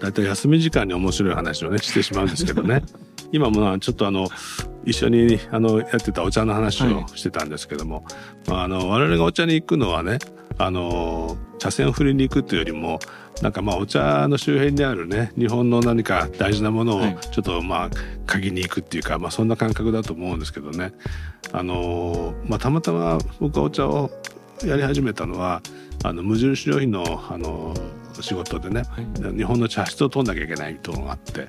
大体休み時間に面白い話をねしてしまうんですけどね。今もちょっとあの一緒にあのやってたお茶の話をしてたんですけども、はい、まあ、あの我々がお茶に行くのはねあの茶筅を振りに行くというよりもなんかまあお茶の周辺にあるね日本の何か大事なものをちょっとまあ嗅ぎに行くっていうか、まあ、そんな感覚だと思うんですけどね。あの、まあ、たまたま僕はお茶をやり始めたのはあの無印良品のあの仕事でね、はい、日本の茶室を取んなきゃいけないというのがあって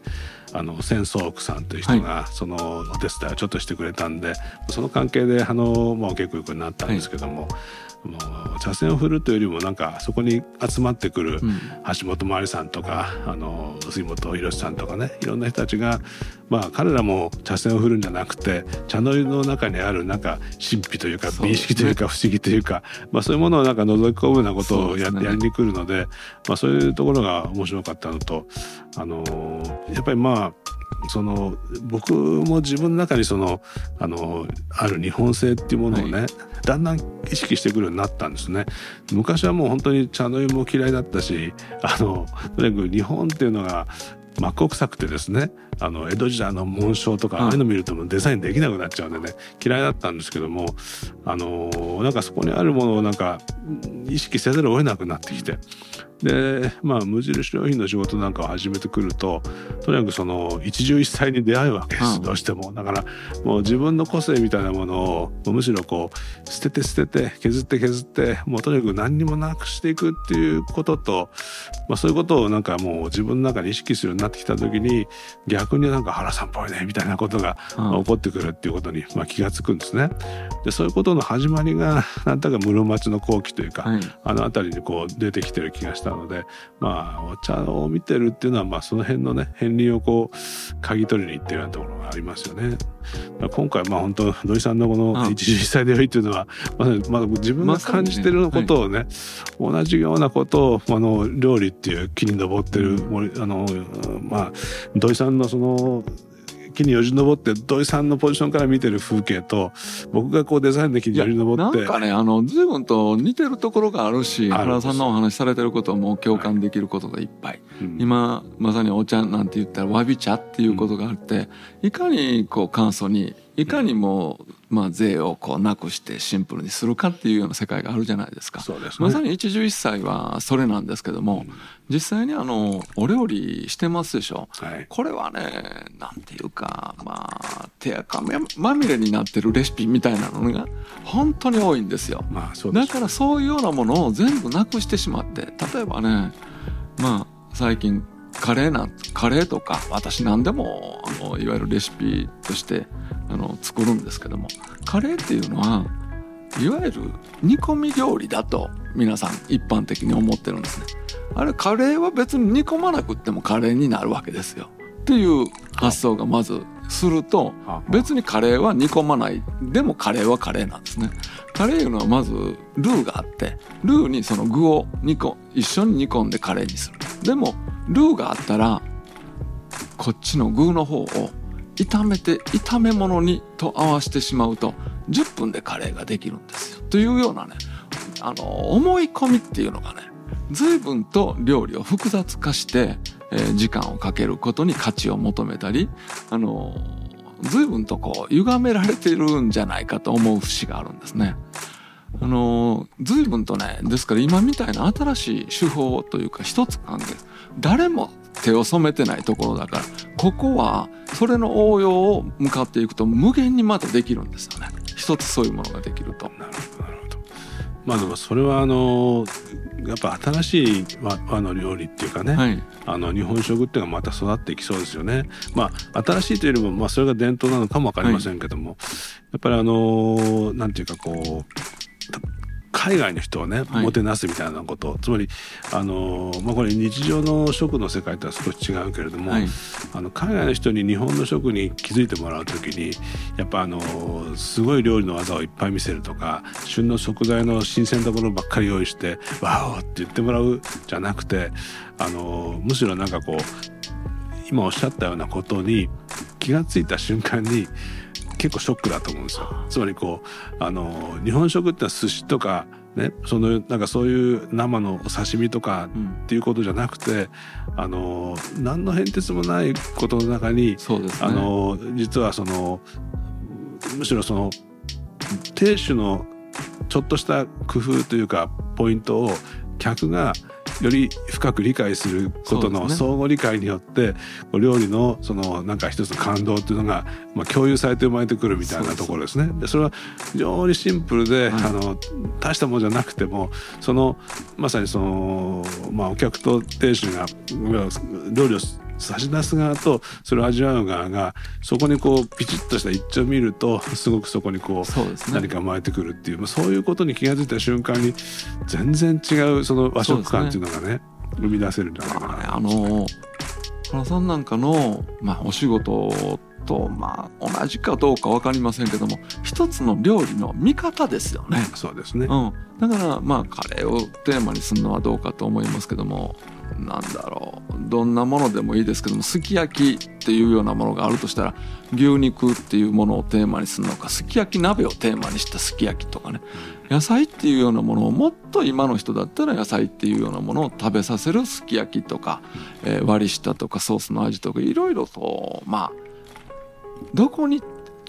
あの戦争奥さんという人がそのお手伝いをちょっとしてくれたんで、はい、その関係であの、まあ、お稽古になったんですけども、はいもう茶筅を振るというよりもなんかそこに集まってくる橋本真理さんとか、あの杉本博さんとかねいろんな人たちがまあ彼らも茶筅を振るんじゃなくて茶の湯の中にあるなんか神秘というか美意識というか不思議というかまあそういうものをなんか覗き込むようなことをや,、やりに来るので、まあ、そういうところが面白かったのとあのやっぱりまあその僕も自分の中にそのあのある日本性っていうものをね、はい、だんだん意識してくるようになったんですね。昔はもう本当に茶の湯も嫌いだったしあのとにかく日本っていうのが真っ向臭くてですねあの江戸時代の紋章とかああいうの見るとデザインできなくなっちゃうんでね。嫌いだったんですけどもあのなんかそこにあるものをなんか意識せざるを得なくなってきて。でまあ無印良品の仕事なんかを始めてくるととにかくその一汁一菜に出会うわけです、どうしても。だからもう自分の個性みたいなものをむしろこう捨てて捨てて削って削ってもうとにかく何にもなくしていくっていうことと、まあ、そういうことをなんかもう自分の中に意識するようになってきた時に逆逆になんか原さんっぽいねみたいなことが起こってくるっていうことに、まあ、気が付くんですね。でそういうことの始まりがなんだか室町の後期というか、はい、あの辺りにこう出てきてる気がしたのでまあお茶を見てるっていうのは、まあ、その辺のね片鱗をこう嗅ぎ取りに行ってるようなところがありますよね。今回まあ本当土井さんのこの一汁一菜でよいっていうのはまあ、まあ、自分が感じてることをね、ねはい、同じようなことをあの料理っていう木に登ってる森あのまあ土井さんのその木によじ登って土井さんのポジションから見てる風景と僕がこうデザインで木によじ登って。なんかねあの随分と似てるところがあるし原さんのお話されてることも共感できることがいっぱい、はいうん、今まさにお茶なんて言ったらわび茶っていうことがあって、いかにこう簡素にいかにも、まあ、税をこうなくしてシンプルにするかっていうような世界があるじゃないですか。すね、まさに一汁一菜はそれなんですけども、うん、実際にあのお料理してますでしょ、はい、これはねなんていうかまあ手垢まみれになってるレシピみたいなのが本当に多いんですよ。まあ、だからそういうようなものを全部なくしてしまって例えばねまあ最近カレーなカレーとか私何でもあのいわゆるレシピとしてあの作るんですけどもカレーっていうのはいわゆる煮込み料理だと皆さん一般的に思ってるんですね。あれカレーは別に煮込まなくってもカレーになるわけですよ。っていう発想がまずすると別にカレーは煮込まないでもカレーはカレーなんですね。カレーいうのはまずルーがあってルーにその具を煮込一緒に煮込んでカレーにする。でもルーがあったらこっちの具の方を炒めて炒め物にと合わせてしまうと10分でカレーができるんですよ。というようなねあの思い込みっていうのがね随分と料理を複雑化して、え、時間をかけることに価値を求めたりあの随分とこう歪められてるんじゃないかと思う節があるんですね。あの随分とねですから今みたいな新しい手法というか一つ考え誰も手を染めてないところだからここはそれの応用を向かっていくと無限にまたできるんですよね一つそういうものができると。なるほどまあでもそれはあのやっぱ新しい和の料理っていうかね、はい、あの日本食っていうのがまた育っていきそうですよね。まあ新しいというよりもまあそれが伝統なのかもわかりませんけども、はい、やっぱりあのなんていうかこう海外の人をね、もてなすみたいなこと、つまりあの、まあ、これ日常の食の世界とは少し違うけれども、はい、あの海外の人に日本の食に気づいてもらう時にやっぱあのすごい料理の技をいっぱい見せるとか旬の食材の新鮮なものばっかり用意して「ワオ!」って言ってもらうじゃなくてあのむしろなんかこう今おっしゃったようなことに気が付いた瞬間に結構ショックだと思うんですよ。つまりこうあの日本食ってのは寿司とかね、そのなんかそういう生のお刺身とかっていうことじゃなくて、うん、あの何の変哲もないことの中に、ね、あの実はそのむしろその亭主のちょっとした工夫というかポイントを客がより深く理解することの相互理解によって、ね、料理のそのなんか一つの感動っていうのが、まあ、共有されて生まれてくるみたいなところですね。でそれは非常にシンプルで、はい、あの大したものじゃなくてもそのまさにその、まあ、お客と亭主が料理を差し出す側とそれを味わう側がそこにこうピチッとした一致を見るとすごくそこにこう、ね、何か生まれてくるっていうそういうことに気が付いた瞬間に全然違うその和食感っていうのがね、ね、生み出せるんじゃないかな。あの原さんなんかの、まあ、お仕事とまあ同じかどうか分かりませんけども一つの料理の見方ですよね。そうですね、うん、だからまあカレーをテーマにするのはどうかと思いますけどもなんだろう。どんなものでもいいですけどもすき焼きっていうようなものがあるとしたら牛肉っていうものをテーマにするのかすき焼き鍋をテーマにしたすき焼きとかね。野菜っていうようなものをもっと今の人だったら野菜っていうようなものを食べさせるすき焼きとか、えー、割り下とかソースの味とかいろいろとまあどこに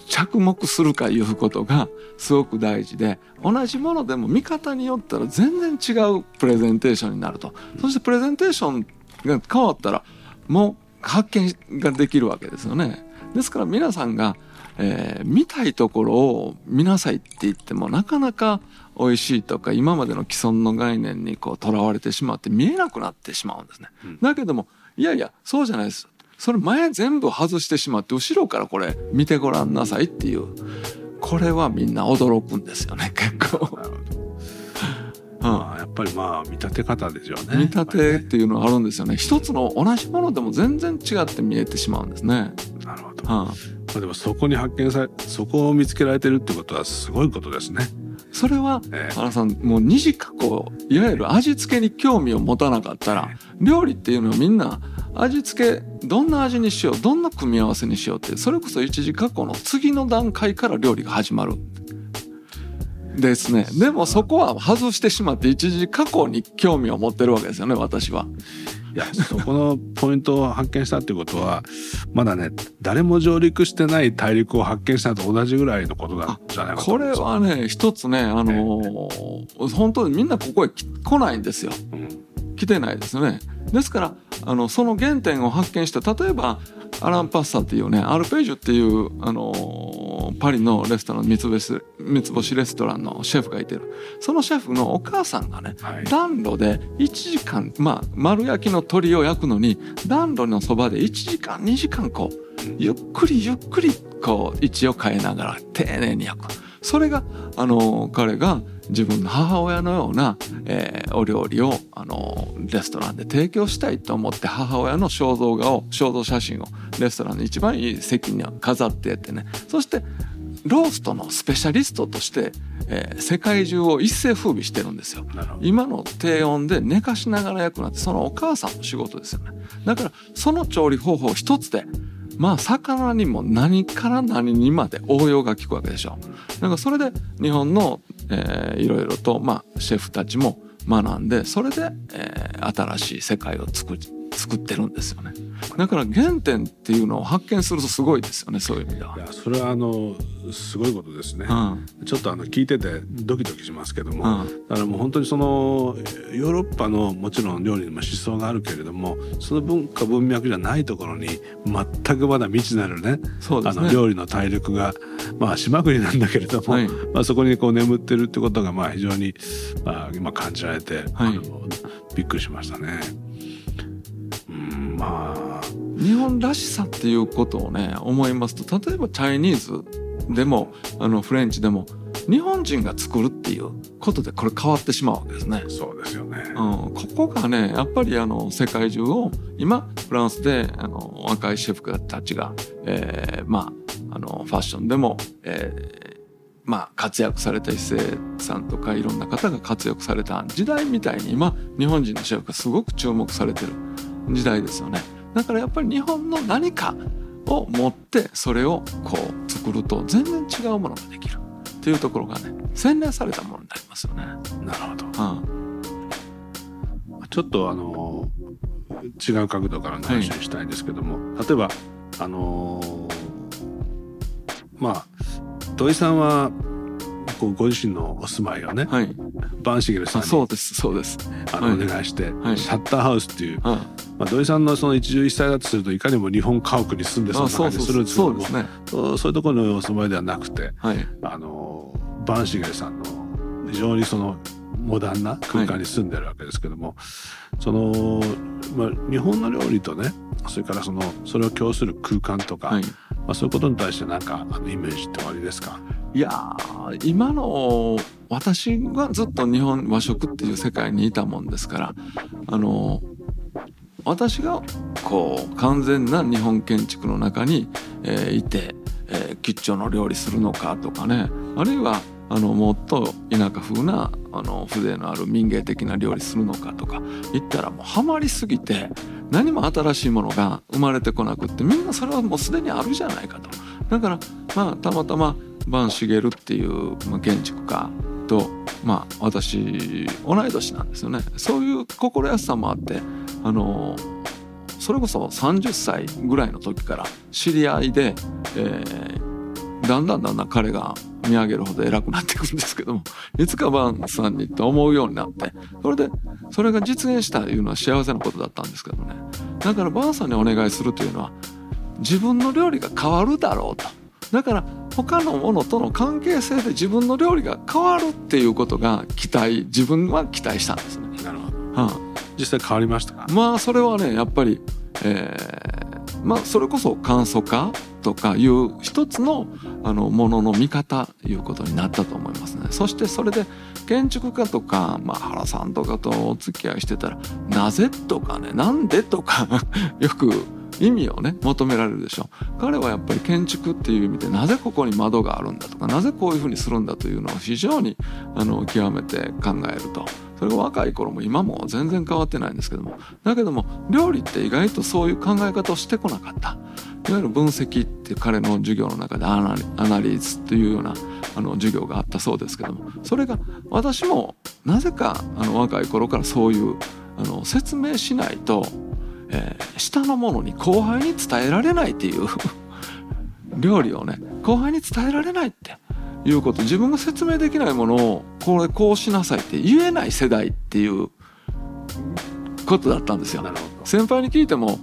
着目するかいうことがすごく大事で同じものでも見方によったら全然違うプレゼンテーションになるとそしてプレゼンテーションが変わったらもう発見ができるわけですよね。ですから皆さんが、えー、見たいところを見なさいって言ってもなかなか美味しいとか今までの既存の概念にこうとらわれてしまって見えなくなってしまうんですね。うん、だけどもいやいやそうじゃないです。それ前全部外してしまって後ろからこれ見てごらんなさいっていうこれはみんな驚くんですよね 結構。まあ、やっぱりまあ見立て方ですよね。見立てっていうのがあるんですよね。一つの同じものでも全然違って見えてしまうんですね。なるほど、はあ、まあ、でもそこに発見されそこを見つけられてるってことはすごいことですね。それは、えー、原さんもう二次加工いわゆる味付けに興味を持たなかったら、えー、料理っていうのはみんな味付けどんな味にしようどんな組み合わせにしようってそれこそ一次加工の次の段階から料理が始まる。ですね。でもそこは外してしまって一時加工に興味を持ってるわけですよね私は。いやそこのポイントを発見したっていうことはまだね誰も上陸してない大陸を発見したと同じぐらいのことなんじゃないかとこれはね一つねあのー、本当にみんなここへ来ないんですよ。うん、来てないですよね。ですからあのその原点を発見した例えばアラン・パッサっていうねアルページュっていうあのパリのレストラン三つ星三つ星レストランのシェフがいてる。そのシェフのお母さんがね、はい、暖炉で1時間まあ丸焼きの鶏を焼くのに暖炉のそばで1時間2時間こうゆっくりゆっくりこう位置を変えながら丁寧に焼く。それがあの彼が自分の母親のような、えー、お料理をあのレストランで提供したいと思って母親の肖像画を肖像写真をレストランの一番いい席に飾ってやってね。そしてローストのスペシャリストとして、えー、世界中を一世風靡してるんですよ。今の低温で寝かしながら焼くなんてそのお母さんの仕事ですよね。だからその調理方法一つでまあ魚にも何から何にまで応用が効くわけでしょ。なんかそれで日本の、えー、いろいろと、まあ、シェフたちも学んでそれで、えー、新しい世界を作作ってるんですよねだから原点っていうのを発見するとすごいですよねそういう意味では。いやそれはあのすごいことですね、うん、ちょっとあの聞いててドキドキしますけども、うん、だからもう本当にそのヨーロッパのもちろん料理にも思想があるけれどもその文化文脈じゃないところに全くまだ未知なるね、ね、あの料理の大陸がまあ島国なんだけれども、はい、まあ、そこにこう眠ってるってことがまあ非常に、まあ、今感じられて、はい、びっくりしましたね。まあ日本らしさっていうことをね思いますと例えばチャイニーズでもあのフレンチでも日本人が作るっていうことでこれ変わってしまうわけですね。そうですよね。うん、ここがねやっぱりあの世界中を今フランスであの若いシェフたちが、えー、まああのファッションでも、えー、まあ活躍された一世さんとかいろんな方が活躍された時代みたいに今日本人のシェフがすごく注目されてる。時代ですよねだからやっぱり日本の何かを持ってそれをこう作ると全然違うものができるってっていうところがね洗練されたものになりますよね。なるほど、うん、ちょっとあの違う角度からの話をしたいんですけども、はい、例えばあのー、まあ土井さんはこうご自身のお住まいをね、はい、バンシゲルさんにそうですそうです。あの、はい、お願いして、はい、シャッターハウスっていう、まあ、土井さんのその一汁一菜だとするといかにも日本家屋に住んでそうな感じするんですけどもそう、ね、そういうところのお住まいではなくて、あのバンシゲルさんの非常にそのモダンな空間に住んでるわけですけども、はい、その、まあ、日本の料理とねそれからそのそれを供する空間とか、はい、まあ、そういうことに対して何かあのイメージっておありですか？いや今の私はずっと日本和食っていう世界にいたもんですからあの私がこう完全な日本建築の中に、えー、いて、えー、吉兆の料理するのかとかねあるいはあのもっと田舎風なあの風情のある民芸的な料理するのかとか言ったらもうハマりすぎて何も新しいものが生まれてこなくってみんなそれはもうすでにあるじゃないかと。だからまあたまたま坂茂っていう、建築家とまあ私同い年なんですよね。そういう心安さもあってあのそれこそ30歳ぐらいの時から知り合いで、えー、だんだんだんだん彼が見上げるほど偉くなっていくんですけどもいつかバンさんにと思うようになってそれでそれが実現したというのは幸せなことだったんですけどねだからバンさんにお願いするというのは自分の料理が変わるだろうとだから他のものとの関係性で自分の料理が変わるっていうことが期待自分は期待したんですね。なるほど、はあ、実際変わりましたか？まあそれはねやっぱり、えー、まあそれこそ簡素化とかいう一つのあのものの見方いうことになったと思いますね。そしてそれで建築家とか、まあ、原さんとかとお付き合いしてたら「なぜ?」とかね「なんで?」とか よく意味をね求められるでしょ彼はやっぱり建築っていう意味でなぜここに窓があるんだとかなぜこういうふうにするんだというのを非常にあの極めて考えると。それが若い頃も今も全然変わってないんですけども。だけども料理って意外とそういう考え方をしてこなかった。いわゆる分析って彼の授業の中でアナリーズっていうようなあの授業があったそうですけども。それが私もなぜかあの若い頃からそういうあの説明しないとえー、下の者に後輩に伝えられないっていう 料理をね後輩に伝えられないっていうこと自分が説明できないものをこれこうしなさいって言えない世代っていうことだったんですよ。先輩に聞いても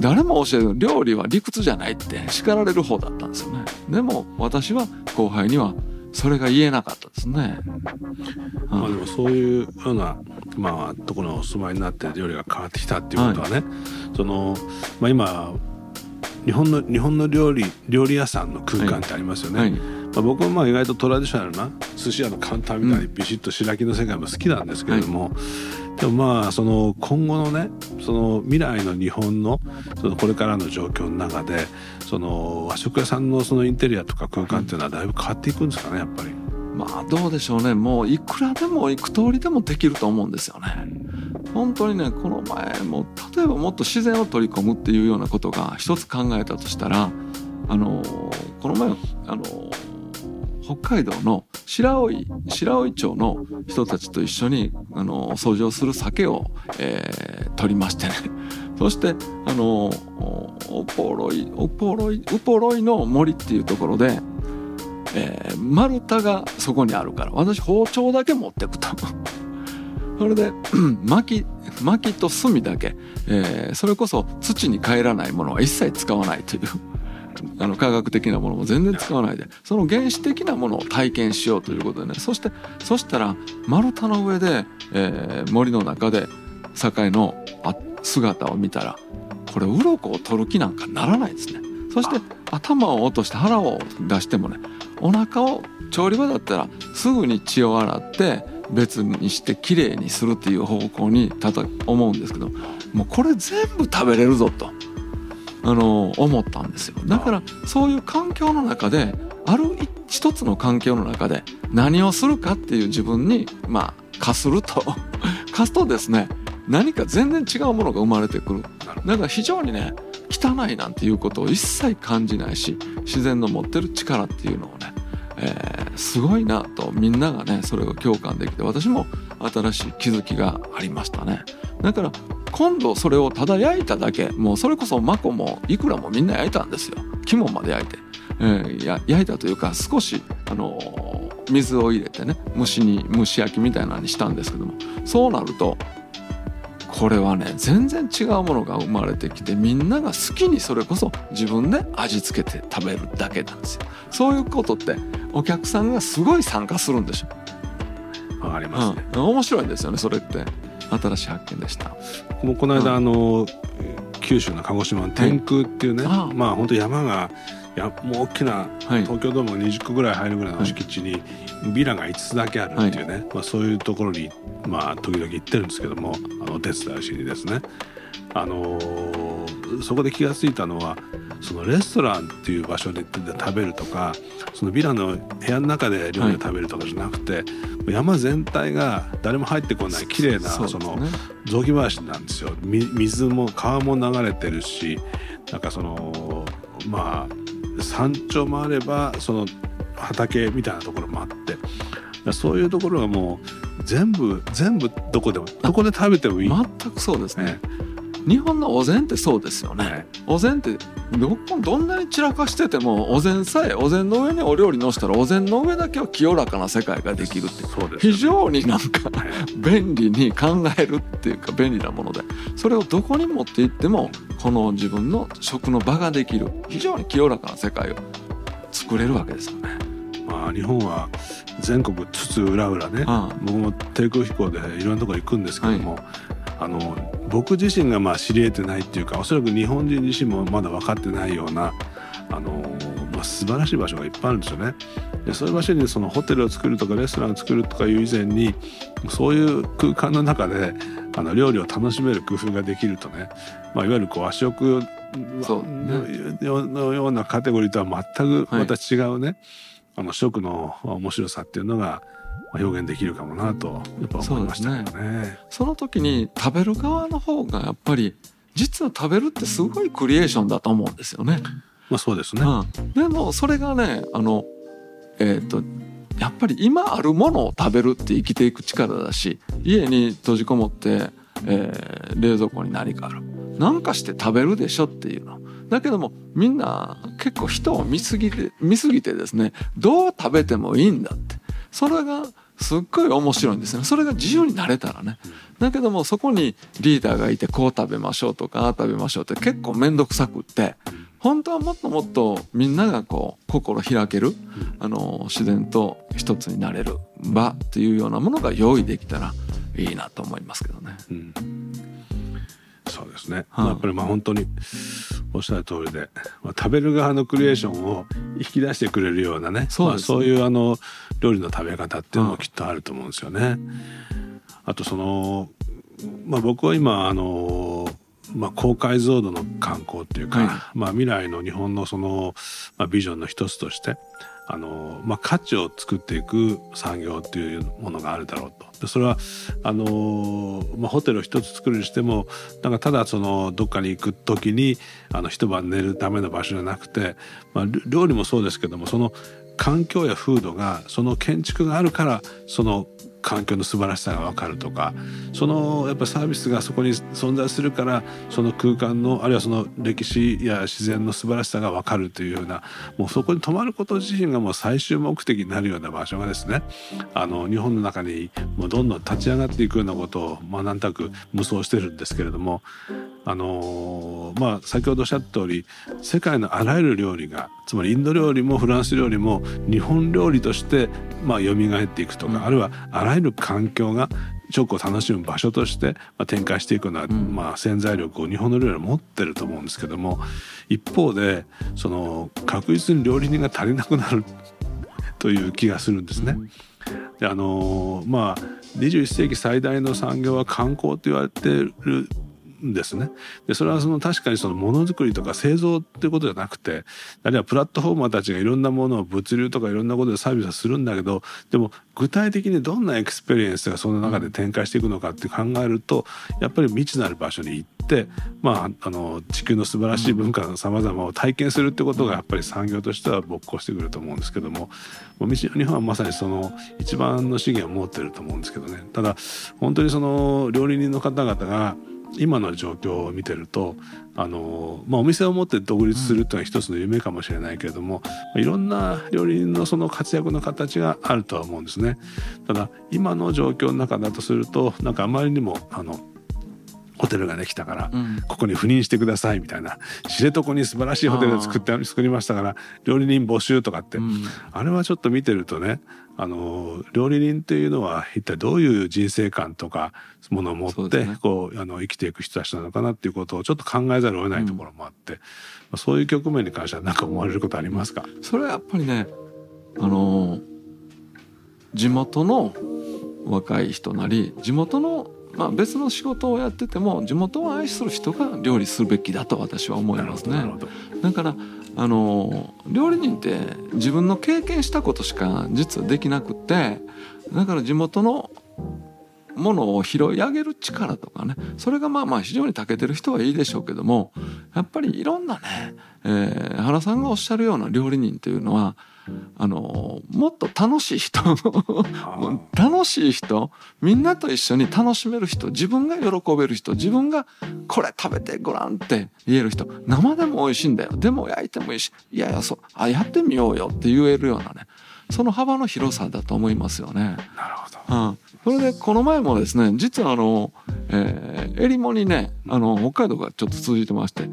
誰も教える料理は理屈じゃないって叱られる方だったんですよね。でも私は後輩にはそれが言えなかったですね。まあでもそういうようなまあところのお住まいになって料理が変わってきたっていうことはね、はい、そのまあ今日本の日本の料理料理屋さんの空間ってありますよね。はいはい、まあ、僕はまあ意外とトラディショナルな寿司屋のカウンターみたいにビシッと白木の世界も好きなんですけれども、でもまあその今後のねその未来の日本のそのこれからの状況の中でその和食屋さんのそのインテリアとか空間っていうのはだいぶ変わっていくんですかねやっぱり。まあどうでしょうねもういくらでもいく通りでもできると思うんですよね。本当にねこの前も例えばもっと自然を取り込むっていうようなことが一つ考えたとしたらあのこの前あの北海道の白老白老町の人たちと一緒にあの掃除をする酒を、えー、取りましてね。そしてあのおぽろいおぽろいウポロイの森っていうところで、えー、丸太がそこにあるから私包丁だけ持ってくと。それで 薪薪と炭だけ、えー、それこそ土に帰らないものは一切使わないという。あの科学的なものも全然使わないでその原始的なものを体験しようということでねそしてそしたら丸太の上で、えー、森の中で酒の姿を見たらこれ鱗を取る気なんかならないですねそして頭を落として腹を出してもねお腹を調理場だったらすぐに血を洗って別にしてきれいにするっていう方向にたと思うんですけどもうこれ全部食べれるぞと。あの思ったんですよ。だからそういう環境の中である一つの環境の中で何をするかっていう自分にまあ課すると。課すとですね何か全然違うものが生まれてくる。だから非常にね汚いなんていうことを一切感じないし自然の持ってる力っていうのをね、えー、すごいなとみんながねそれを共感できて私も新しい気づきがありましたね。だから今度それをただ焼いただけもうそれこそマコもいくらもみんな焼いたんですよ。肝まで焼いて、えー、や焼いたというか少しあのー、水を入れてね蒸しに蒸し焼きみたいなのにしたんですけども。そうなるとこれはね全然違うものが生まれてきてみんなが好きにそれこそ自分で味付けて食べるだけなんですよ。そういうことってお客さんがすごい参加するんでしょわかりますね、うん、面白いんですよねそれって新しい発見でした。もうこの間、うん、あの九州の鹿児島の天空っていうね、はい、まあ本当山がやもう大きな東京ドーム20個ぐらい入るぐらいの敷地にビラが5つだけあるっていうね、はい、まあ、そういうところに、まあ、時々行ってるんですけどもあのお手伝いしにですね、あのー、そこで気が付いたのはそのレストランっていう場所で食べるとかそのビラの部屋の中で料理を食べるとかじゃなくて、はい、山全体が誰も入ってこない綺麗なその雑木林なんですよ。水も川も流れてるしなんかそのまあ山頂もあればその畑みたいなところもあってそういうところがもう全部全部どこでもどこで食べてもいい。全くそうですね、日本のお膳ってそうですよね、はい、お膳ってどどんなに散らかしててもお膳さえお膳の上にお料理のしたらお膳の上だけは清らかな世界ができるってそうです、ね、非常になんか便利に考えるっていうか便利なもので。それをどこに持っていってもこの自分の食の場ができる非常に清らかな世界を作れるわけですよね。まあ、日本は全国津々浦々ね、ああ僕も低空飛行でいろんなところ行くんですけども、はい、あの僕自身がまあ知り得てないっていうかおそらく日本人自身もまだ分かってないようなあの、まあ、素晴らしい場所がいっぱいあるんですよね。でそういう場所にそのホテルを作るとかレストランを作るとかいう以前にそういう空間の中であの料理を楽しめる工夫ができるとね、まあ、いわゆるこう和食の,、ね、のようなカテゴリーとは全くまた違うね、はい、あの食の面白さっていうのが表現できるかもなとやっぱ思いましたけどね、ね、その時に食べる側の方がやっぱり実は食べるってすごいクリエーションだと思うんですよね。まあそうですね、うん、でもそれがねあのえっ、ー、とやっぱり今あるものを食べるって生きていく力だし家に閉じこもって、えー、冷蔵庫に何かある。何かして食べるでしょっていうの。だけどもみんな結構人を見すぎて見すぎてですねどう食べてもいいんだってそれがすっごい面白いんですね。それが自由になれたらね。だけどもそこにリーダーがいてこう食べましょうとかああ食べましょうって結構面倒くさくって本当はもっともっとみんながこう心開けるあの自然と一つになれる場っていうようなものが用意できたらいいなと思いますけどね。うんそうですね、はあ、やっぱりまあ本当におっしゃる通りで、まあ、食べる側のクリエーションを引き出してくれるようなねそう、ねまあ、そういうあの料理の食べ方っていうのもきっとあると思うんですよね。あとその、まあ、僕は今あのまあ、高解像度の観光っていうか、はい、まあ、未来の日本のその、まあ、ビジョンの一つとしてあの、まあ、価値を作っていく産業っていうものがあるだろうと。でそれはあの、まあ、ホテルを一つ作るにしてもなんかただそのどっかに行く時にあの一晩寝るための場所じゃなくて、まあ、料理もそうですけどもその環境や風土がその建築があるからその環境の素晴らしさが分かるとかそのやっぱサービスがそこに存在するからその空間のあるいはその歴史や自然の素晴らしさが分かるというようなもうそこに泊まること自身がもう最終目的になるような場所がですねあの日本の中にもうどんどん立ち上がっていくようなことを、まあ、なんとなく無双してるんですけれどもあのまあ先ほどおっしゃった通り世界のあらゆる料理がつまりインド料理もフランス料理も日本料理としてまあ蘇っていくとか、うん、あるいはあらゆる環境が食を楽しむ場所として展開していくような、まあ、潜在力を日本の料理は持ってると思うんですけども一方でその確実に料理人が足りなくなるという気がするんですね。であのまあ21世紀最大の産業は観光と言われてるんですね。でそれはその確かにそのものづくりとか製造っていうことじゃなくてあるいはプラットフォーマーたちがいろんなものを物流とかいろんなことでサービスはするんだけどでも具体的にどんなエクスペリエンスがその中で展開していくのかって考えるとやっぱり未知なる場所に行って、まあ、あの地球の素晴らしい文化のさまざまを体験するってことがやっぱり産業としては勃興してくると思うんですけども道の日本はまさにその一番の資源を持ってると思うんですけどねただ本当にその料理人の方々が今の状況を見てるとあの、まあ、お店を持って独立するというのは一つの夢かもしれないけれども、いろんな料理人のその活躍の形があるとは思うんですね。ただ今の状況の中だとするとなんかあまりにもあのホテルができたから、ここに赴任してくださいみたいな知床に素晴らしいホテルを作って作りましたから料理人募集とかって、うん、あれはちょっと見てるとねあの料理人っていうのは一体どういう人生観とかものを持って、ね、こうあの生きていく人たちなのかなっていうことをちょっと考えざるを得ないところもあって、うん、そういう局面に関しては何か思われることありますか？それはやっぱりねあの地元の若い人なり地元のまあ、別の仕事をやってても地元を愛する人が料理するべきだと私は思いますね。だからあの料理人って自分の経験したことしか実はできなくてだから地元のものを拾い上げる力とかねそれがまあまあ非常に長けてる人はいいでしょうけどもやっぱりいろんなね、えー、原さんがおっしゃるような料理人というのはあのもっと楽しい人楽しい人みんなと一緒に楽しめる人自分が喜べる人自分がこれ食べてごらんって言える人生でも美味しいんだよ。でも焼いてもいいしいやいやそうあやってみようよって言えるようなねその幅の広さだと思いますよね。なるほど、うん。それでこの前もですね実はあの、えー、えりもにねあの北海道がちょっと続いてまして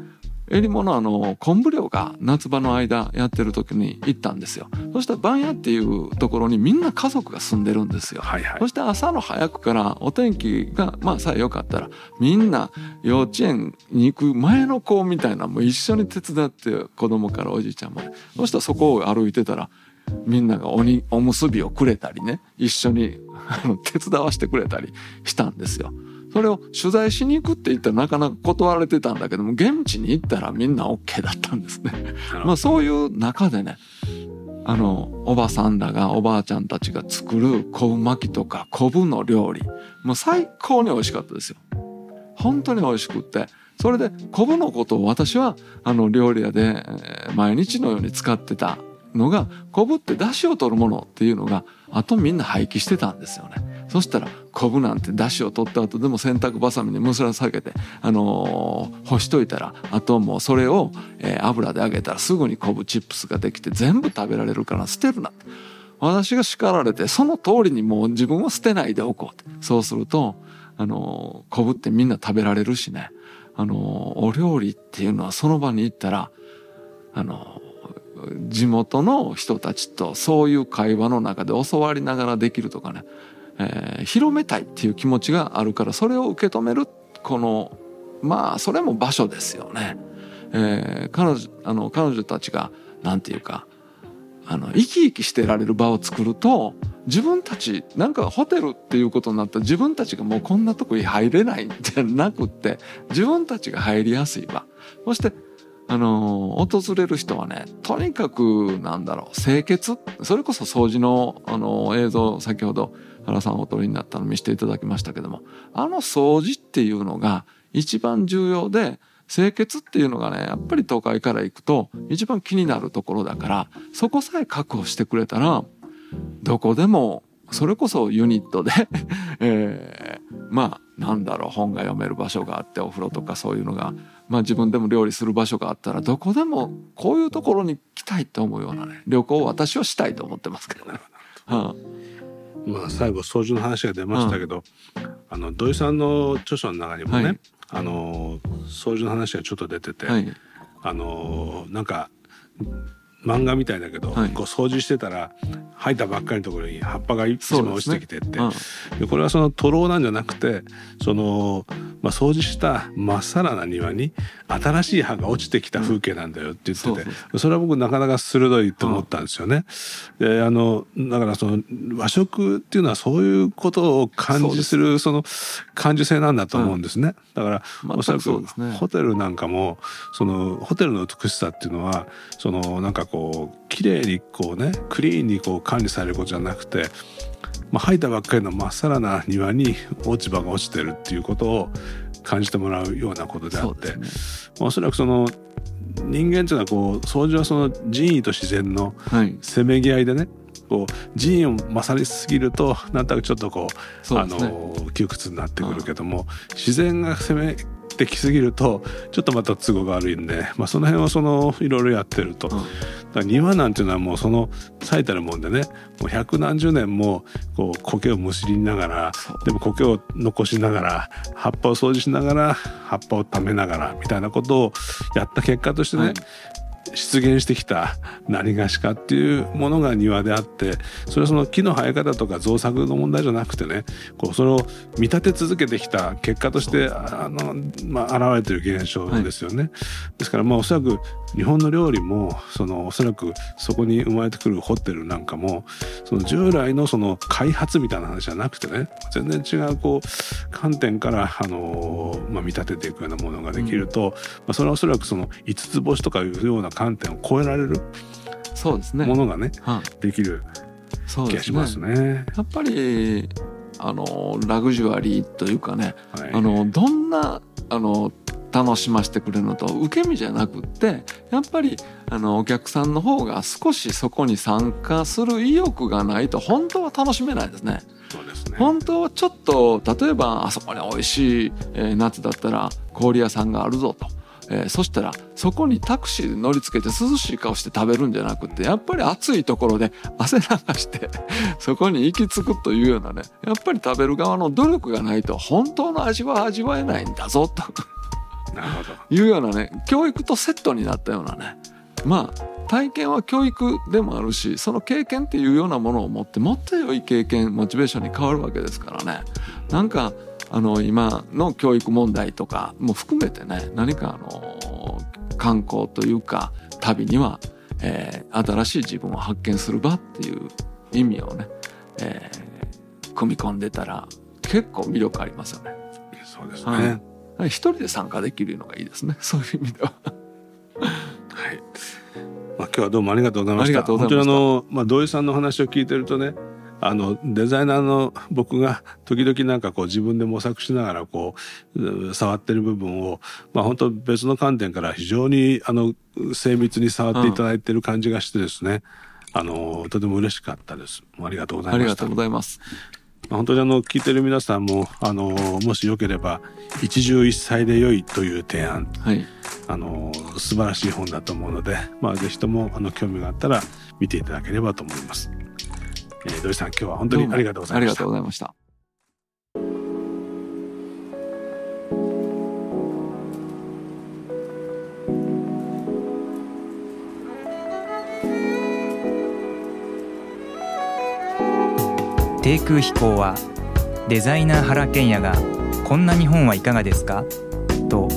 えりものあの昆布漁が夏場の間やってる時に行ったんですよ。そしたら番屋っていうところにみんな家族が住んでるんですよ、はいはい、そして朝の早くからお天気がまあさえよかったらみんな幼稚園に行く前の子みたいなもう一緒に手伝って子供からおじいちゃんまで。そしたらそこを歩いてたらみんながおにおむすびをくれたりね一緒に手伝わしてくれたりしたんですよ。それを取材しに行くって言ったらなかなか断られてたんだけども現地に行ったらみんな OK だったんですね。まあそういう中でねあのおばさんらがおばあちゃんたちが作る昆布巻きとか昆布の料理もう最高に美味しかったですよ。本当に美味しくってそれで昆布のことを私はあの料理屋で毎日のように使ってたのが昆布って出汁を取るものっていうのがあとみんな廃棄してたんですよね。そしたら昆布なんて出汁を取った後でも洗濯ばさみにむすら下げて、あのー、干しといたらあともうそれを、えー、油で揚げたらすぐに昆布チップスができて全部食べられるから捨てるな私が叱られてその通りにもう自分は捨てないでおこうそうすると、あのー、昆布ってみんな食べられるしね、あのー、お料理っていうのはその場に行ったらあの地元の人たちとそういう会話の中で教わりながらできるとかね、えー、広めたいっていう気持ちがあるからそれを受け止めるこのまあそれも場所ですよね。えー、彼女あの彼女たちがなんていうかあの生き生きしてられる場を作ると自分たちなんかホテルっていうことになったら自分たちがもうこんなとこに入れないんじゃなくって自分たちが入りやすい場そしてあの訪れる人はねとにかくなんだろう清潔それこそ掃除の、あの映像先ほど原さんお撮りになったの見せていただきましたけどもあの掃除っていうのが一番重要で清潔っていうのがねやっぱり都会から行くと一番気になるところだからそこさえ確保してくれたらどこでもそれこそユニットで えー、まあなんだろう本が読める場所があってお風呂とかそういうのがまあ、自分でも料理する場所があったらどこでもこういうところに来たいと思うようなね旅行を私はしたいと思ってますけどね。は あまあ、最後掃除の話が出ましたけど、うん、あの土井さんの著書の中にもね、はい、あの掃除の話がちょっと出てて、はい、あのなんか漫画みたいだけど、はい、こう掃除してたら吐いたばっかりのところに葉っぱが一枚落ちてきてって、ねうん、でこれはその徒労なんじゃなくてそのまあ、掃除したまっさらな庭に新しい葉が落ちてきた風景なんだよって言ってて、うん、それは僕なかなか鋭いと思ったんですよね。であのだからその和食っていうのはそういうことを感じするその感受性なんだと思うんですね。だからおそらくホテルなんかもそのホテルの美しさっていうのはそのなんかこう綺麗にこうねクリーンにこう管理されることじゃなくてまあ、吐いたばっかりのまっさらな庭に落ち葉が落ちてるっていうことを感じてもらうようなことであって、ね、おそらくその人間っていうのはこう掃除はその人為と自然のせめぎ合いでね、はい、こう人為を勝りすぎるとなんとなくちょっとこう、ね、あの窮屈になってくるけども、自然が攻めってきすぎるとちょっとまた都合が悪いんで、まあ、その辺はそのいろいろやってると、うん、庭なんていうのはもうその最たるもんでねもう百何十年もこう苔をむしりながらでも苔を残しながら葉っぱを掃除しながら葉っぱをためながらみたいなことをやった結果としてね、はい出現してきた何がしかっていうものが庭であってそれはその木の生え方とか造作の問題じゃなくてねこうそれを見立て続けてきた結果としてあの、まあ、現れてる現象ですよね。はい、ですからまあおそらく日本の料理もそのおそらくそこに生まれてくるホテルなんかもその従来のその開発みたいな話じゃなくてね全然違うこう観点からあの、まあ、見立てていくようなものができると、うん、まあ、それはおそらくその五つ星とかいうような観点を超えられるそうですねものがね、はできる気がしますね。ねやっぱりあのラグジュアリーというかね、はい、あのどんなあの楽しませてくれるのと受け身じゃなくってやっぱりあのお客さんの方が少しそこに参加する意欲がないと本当は楽しめないですね。そうですね本当はちょっと例えばあそこに美味しい、えー、夏だったら氷屋さんがあるぞと。えー、そしたらそこにタクシーで乗りつけて涼しい顔して食べるんじゃなくてやっぱり暑いところで汗流して そこに行き着くというようなねやっぱり食べる側の努力がないと本当の味は味わえないんだぞと。いうようなね教育とセットになったようなね。まあ体験は教育でもあるしその経験っていうようなものを持ってもっと良い経験モチベーションに変わるわけですからね。なんかあの今の教育問題とかも含めてね何かあの観光というか旅には、えー、新しい自分を発見する場っていう意味をね、えー、組み込んでたら結構魅力ありますよね。そうですね、はい、一人で参加できるのがいいですね そういう意味では。はい。まあ今日はどうもありがとうございました。本当にあのまあ土井さんの話を聞いてるとね。あのデザイナーの僕が時々なんかこう自分で模索しながらこう触ってる部分をまあ本当別の観点から非常にあの精密に触っていただいてる感じがしてですね、あのとても嬉しかったです。ありがとうございます。ありがとうございます。本当にあの聞いてる皆さんもあのもしよければ一汁一菜で良いという提案、はい、あの素晴らしい本だと思うので、まあぜひともあの興味があったら見ていただければと思います。えー、土井さん今日は本当にありがとうございました。ありがとうございました。低空飛行はデザイナー原賢也がこんな日本はいかがですか？と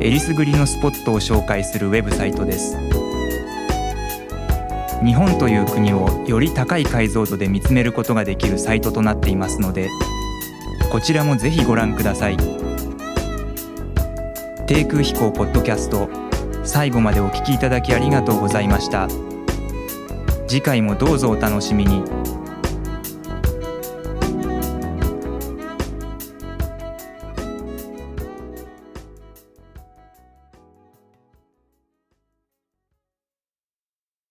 えりすぐりのスポットを紹介するウェブサイトです。日本という国をより高い解像度で見つめることができるサイトとなっていますのでこちらもぜひご覧ください低空飛行ポッドキャスト最後までお聞きいただきありがとうございました次回もどうぞお楽しみに。